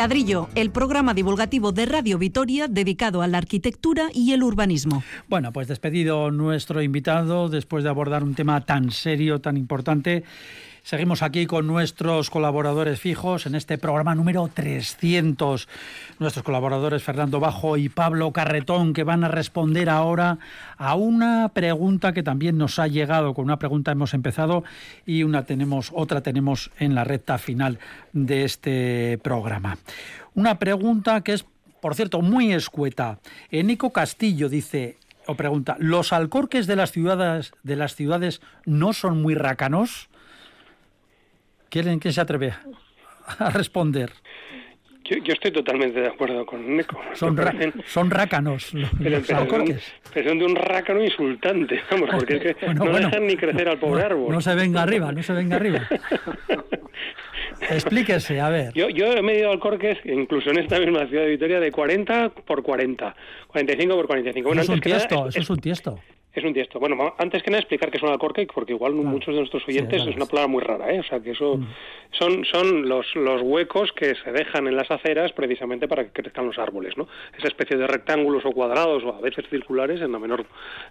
ladrillo, el programa divulgativo de Radio Vitoria dedicado a la arquitectura y el urbanismo. Bueno, pues despedido nuestro invitado después de abordar un tema tan serio, tan importante. Seguimos aquí con nuestros colaboradores fijos en este programa número 300. Nuestros colaboradores Fernando Bajo y Pablo Carretón que van a responder ahora a una pregunta que también nos ha llegado. Con una pregunta hemos empezado y una tenemos, otra tenemos en la recta final de este programa. Una pregunta que es, por cierto, muy escueta. Nico Castillo dice o pregunta, ¿los alcorques de las ciudades de las ciudades no son muy rácanos? ¿Quién, quién se atreve a responder? Yo, yo, estoy totalmente de acuerdo con Nico. Son, ra son rácanos los, pero, los pero, alcorques. pero son de un rácano insultante, vamos, porque es que Bueno, no bueno. dejan ni crecer al pobre No, árbol. No se venga arriba, no se venga arriba. Explíquese, a ver. Yo, yo he medido alcorques, incluso en esta misma ciudad de Vitoria, de 40 por 40, 45 por 45. Bueno, eso es un que nada, tiesto, es- eso es un tiesto. Es un tiesto. Bueno, antes que nada explicar qué es un alcorque, porque igual Claro. muchos de nuestros Sí, oyentes claro. es una palabra muy rara, ¿eh? O sea, que eso Mm. son son los los huecos que se dejan en las aceras precisamente para que crezcan los árboles, ¿no? Esa especie de rectángulos o cuadrados o a veces circulares en la menor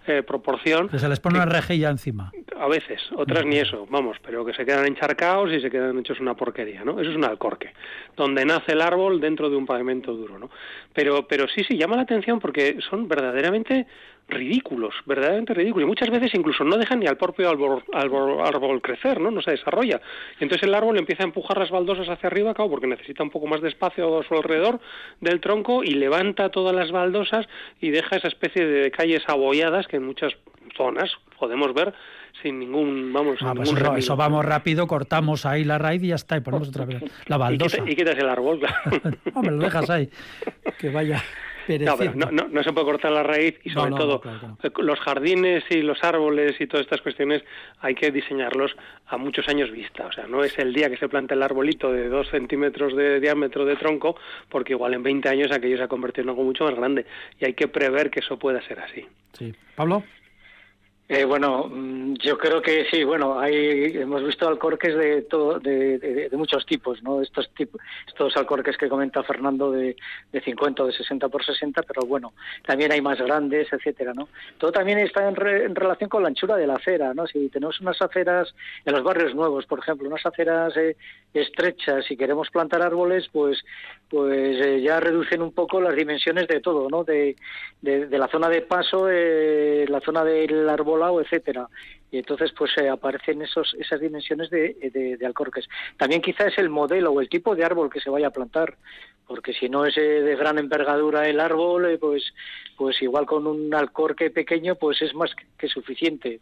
eh, proporción. Que se les pone una rejilla encima. A veces, otras ni eso, vamos, pero que se quedan encharcados y se quedan hechos una porquería, ¿no? Eso es un alcorque, donde nace el árbol dentro de un pavimento duro, ¿no? Pero, pero sí, sí, llama la atención porque son verdaderamente ridículos, verdaderamente ridículos, y muchas veces incluso no dejan ni al propio árbol, árbol, árbol crecer, ¿no? No se desarrolla. Y entonces el árbol empieza a empujar las baldosas hacia arriba, claro, porque necesita un poco más de espacio a su alrededor del tronco y levanta todas las baldosas y deja esa especie de calles abolladas que en muchas zonas podemos ver sin ningún, vamos, sin Ah, pues ningún eso, vamos rápido, cortamos ahí la raíz y ya está, y ponemos otra vez la y, baldosa. y quitas el árbol, claro. Hombre, lo dejas ahí, que vaya No, pero no, no, no se puede cortar la raíz y sobre no, todo claro, eh, los jardines y los árboles y todas estas cuestiones hay que diseñarlos a muchos años vista. O sea, no es el día que se planta el arbolito de dos centímetros de diámetro de tronco, porque igual en 20 años aquello se ha convertido en algo mucho más grande y hay que prever que eso pueda ser así. Sí. Pablo, Eh, bueno, mm, yo creo que sí. Bueno, hay, hemos visto alcorques de, todo, de, muchos tipos, ¿no? Estos tipos, estos alcorques que comenta Fernando de, de 50 o de 60 por 60, pero bueno, también hay más grandes, etcétera, ¿no? Todo también está en, relación con la anchura de la acera, ¿no? Si tenemos unas aceras en los barrios nuevos, por ejemplo, unas aceras eh, estrechas y queremos plantar árboles, pues pues eh, ya reducen un poco las dimensiones de todo, ¿no? De, de la zona de paso, la zona del árbol etcétera. Y entonces pues eh, aparecen esos, esas dimensiones de, de, alcorques. También quizá es el modelo o el tipo de árbol que se vaya a plantar, porque si no es eh, de gran envergadura el árbol, eh, pues, pues igual con un alcorque pequeño pues es más que suficiente.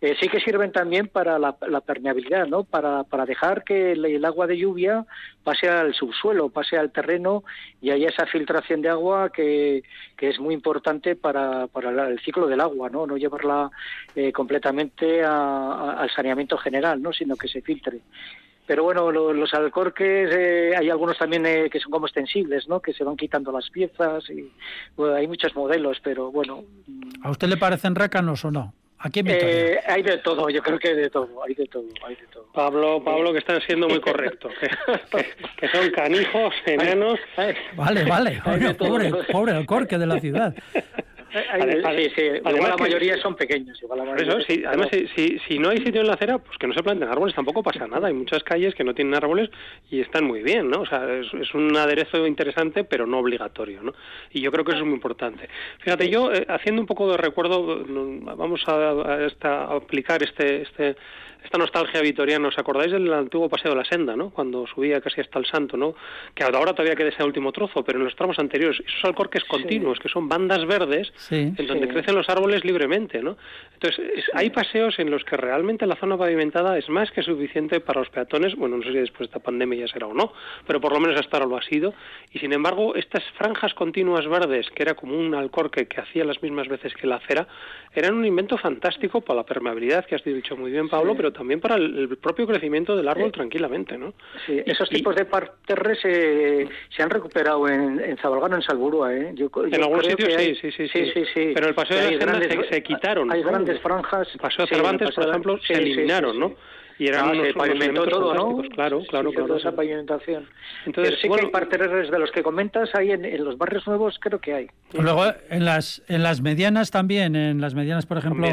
sí que sirven también para la, permeabilidad, ¿no? Para, para dejar que el, agua de lluvia pase al subsuelo, pase al terreno y haya esa filtración de agua que, que es muy importante para, para el ciclo del agua, ¿no? No llevarla eh, completamente al saneamiento general, ¿no? sino que se filtre. Pero bueno, los alcorques, eh, hay algunos también eh, que son como extensibles, ¿no? que se van quitando las piezas. y Hay muchos modelos, pero bueno. ¿A usted le parecen rácanos o no? Aquí hay de todo, yo creo que de todo, hay de todo, hay de todo. Pablo, Pablo, que están siendo muy correctos, que, son canijos, enanos. Vale, vale, pobre, pobre alcorque de la ciudad. Sí, sí. Además la mayoría son pequeños. eso, sí, además, si, si, no hay sitio en la acera, pues que no se planten árboles, tampoco pasa nada. Hay muchas calles que no tienen árboles y están muy bien, ¿no? O sea, es, un aderezo interesante, pero no obligatorio, ¿no? Y yo creo que eso es muy importante. Fíjate, yo, eh, haciendo un poco de recuerdo, vamos a, a aplicar este, este esta nostalgia vitoriana. ¿Os acordáis del antiguo paseo de la senda, ¿no? Cuando subía casi hasta el Santo, ¿no? Que ahora todavía queda ese último trozo, pero en los tramos anteriores, esos alcorques continuos, que son bandas verdes, en donde crecen los árboles libremente, ¿no? Entonces, hay paseos en los que realmente la zona pavimentada es más que suficiente para los peatones, bueno, no sé si después de esta pandemia ya será o no, pero por lo menos hasta ahora lo ha sido, y sin embargo, estas franjas continuas verdes, que era como un alcorque que hacía las mismas veces que la acera, eran un invento fantástico para la permeabilidad, que has dicho muy bien, Pablo, pero también para el, propio crecimiento del árbol tranquilamente, ¿no? Sí, esos tipos de parterres se, se han recuperado en, en Zabalgano, en Salburua, ¿eh? en algún sitio sí, sí, sí, sí, Pero el paseo de la senda se, quitaron. Hay grandes franjas. El paseo de Cervantes, por ejemplo, se eliminaron, ¿no? y eran ah, se pavimentó todo, ¿no? Claro, claro, claro. esa pavimentación. Entonces, sí que hay parterres de los que comentas, ahí en, los barrios nuevos creo que hay. Luego, en las, en las medianas también, en las medianas, por ejemplo,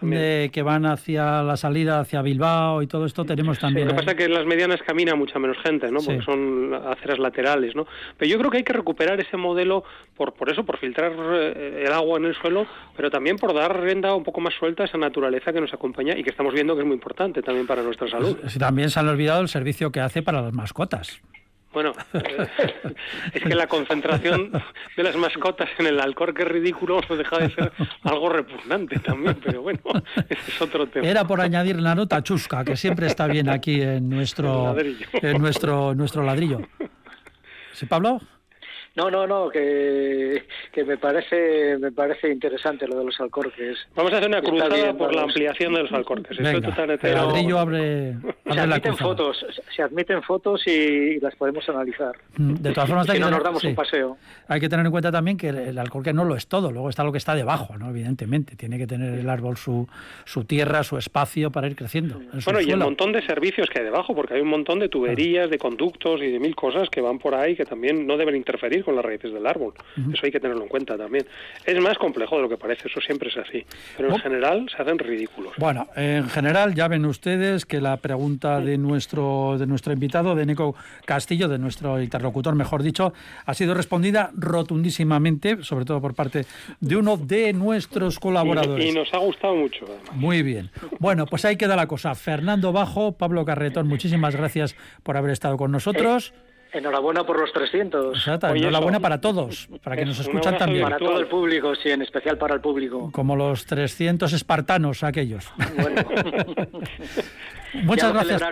de que van hacia la salida hacia Bilbao y todo esto tenemos también. lo que pasa es que en las medianas camina mucha menos gente, ¿no? Porque son aceras laterales, ¿no? Pero yo creo que hay que recuperar ese modelo por por eso, por filtrar eh, el agua en el suelo, pero también por dar rienda un poco más suelta a esa naturaleza que nos acompaña y que estamos viendo que es muy importante también para nuestra salud. también se han olvidado el servicio que hace para las mascotas. Bueno, eh, es que la concentración de las mascotas en el alcorque ridículo no deja de ser algo repugnante también, pero bueno, ese es otro tema. Era por añadir la nota chusca, que siempre está bien aquí en nuestro, en nuestro, nuestro ladrillo. ¿Sí, Pablo? No, no, no, que, que me parece me parece interesante lo de los alcorques. Vamos a hacer una cruzada por la ampliación de los alcorques. Venga, el ladrillo abre, se admiten fotos, se admiten fotos y las podemos analizar. Mm, de todas formas, si no nos damos un paseo. Hay que tener en cuenta también que el alcorque no lo es todo, luego está lo que está debajo, no, evidentemente, tiene que tener el árbol su su tierra, su espacio para ir creciendo. Bueno, y un montón de servicios que hay debajo, porque hay un montón de tuberías, de conductos y de mil cosas que van por ahí que también no deben interferir con las raíces del árbol. Eso hay que tenerlo en cuenta también. Es más complejo de lo que parece, eso siempre es así. Pero en general se hacen ridículos. Bueno, en general ya ven ustedes que la pregunta de nuestro, de nuestro invitado, de Nico Castillo, de nuestro interlocutor, mejor dicho, ha sido respondida rotundísimamente, sobre todo por parte de uno de nuestros colaboradores. Y, nos ha gustado mucho. Muy bien. Bueno, pues ahí queda la cosa. Fernando Bajo, Pablo Carretón, muchísimas gracias por haber estado con nosotros. Eh, Enhorabuena por los 300. Exacto, enhorabuena para todos, para que nos escuchan también. Para todo el público, sí, en especial para el público. Como los 300 espartanos aquellos. Bueno. Muchas gracias.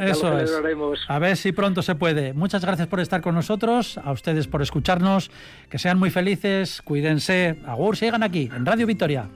Eso es. A ver si pronto se puede. Muchas gracias por estar con nosotros, a ustedes por escucharnos. Que sean muy felices, cuídense. Agur, sigan aquí, en Radio Victoria.